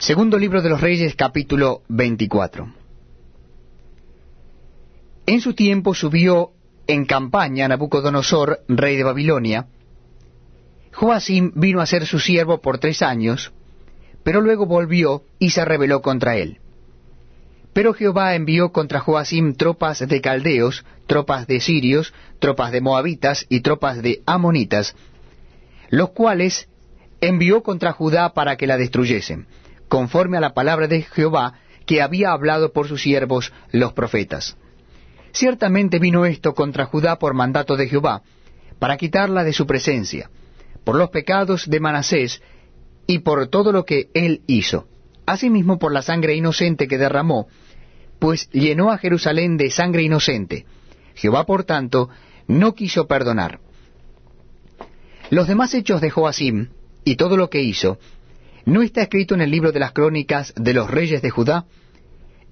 Segundo libro de los Reyes, capítulo 24. En su tiempo subió en campaña Nabucodonosor, rey de Babilonia. Joacim vino a ser su siervo por tres años, pero luego volvió y se rebeló contra él. Pero Jehová envió contra Joacim tropas de caldeos, tropas de sirios, tropas de moabitas y tropas de amonitas, los cuales envió contra Judá para que la destruyesen, conforme a la palabra de Jehová que había hablado por sus siervos los profetas. Ciertamente vino esto contra Judá por mandato de Jehová, para quitarla de su presencia, por los pecados de Manasés y por todo lo que él hizo, asimismo por la sangre inocente que derramó, pues llenó a Jerusalén de sangre inocente. Jehová, por tanto, no quiso perdonar. Los demás hechos de Joacim, y todo lo que hizo, ¿no está escrito en el libro de las crónicas de los reyes de Judá?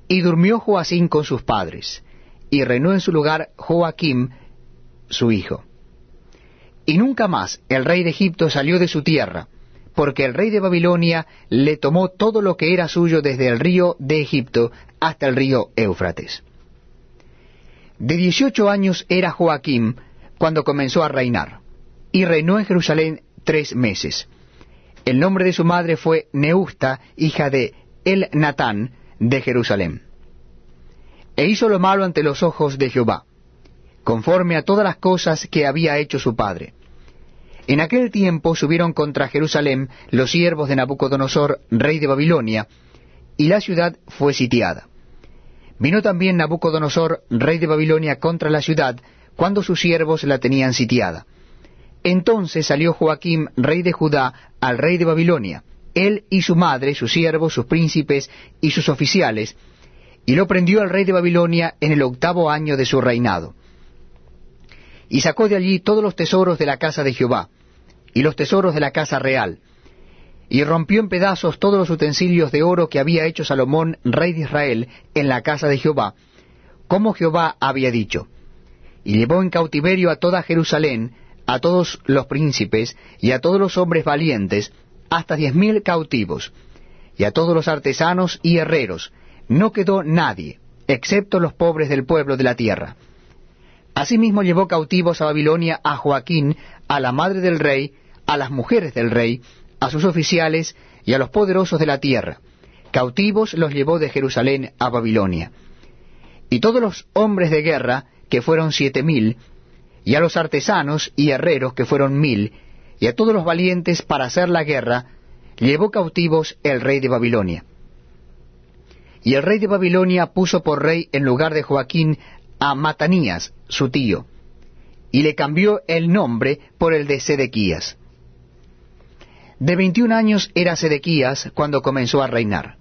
Y durmió Joacim con sus padres, y reinó en su lugar Joaquim, su hijo. Y nunca más el rey de Egipto salió de su tierra, porque el rey de Babilonia le tomó todo lo que era suyo desde el río de Egipto hasta el río Éufrates. De dieciocho años era Joaquim cuando comenzó a reinar, y reinó en Jerusalén tres meses. El nombre de su madre fue Neusta, hija de El Natán, de Jerusalén. E hizo lo malo ante los ojos de Jehová, conforme a todas las cosas que había hecho su padre. En aquel tiempo subieron contra Jerusalén los siervos de Nabucodonosor, rey de Babilonia, y la ciudad fue sitiada. Vino también Nabucodonosor, rey de Babilonia, contra la ciudad, cuando sus siervos la tenían sitiada. Entonces salió Joaquim, rey de Judá, al rey de Babilonia, él y su madre, sus siervos, sus príncipes y sus oficiales, y lo prendió el rey de Babilonia en el octavo año de su reinado. Y sacó de allí todos los tesoros de la casa de Jehová, y los tesoros de la casa real, y rompió en pedazos todos los utensilios de oro que había hecho Salomón, rey de Israel, en la casa de Jehová, como Jehová había dicho. Y llevó en cautiverio a toda Jerusalén, a todos los príncipes y a todos los hombres valientes, hasta diez mil cautivos, y a todos los artesanos y herreros, no quedó nadie, excepto los pobres del pueblo de la tierra. Asimismo llevó cautivos a Babilonia a Joaquín, a la madre del rey, a las mujeres del rey, a sus oficiales y a los poderosos de la tierra. Cautivos los llevó de Jerusalén a Babilonia. Y todos los hombres de guerra, que fueron siete mil, y a los artesanos y herreros, que fueron mil, y a todos los valientes para hacer la guerra, llevó cautivos el rey de Babilonia. Y el rey de Babilonia puso por rey en lugar de Joaquín a Matanías, su tío, y le cambió el nombre por el de Sedequías. De veintiún años era Sedequías cuando comenzó a reinar,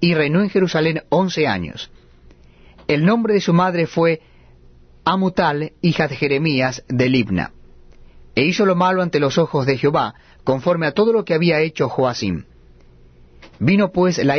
y reinó en Jerusalén once años. El nombre de su madre fue Amutal, hija de Jeremías de Libna. E hizo lo malo ante los ojos de Jehová, conforme a todo lo que había hecho Joacim. Vino pues la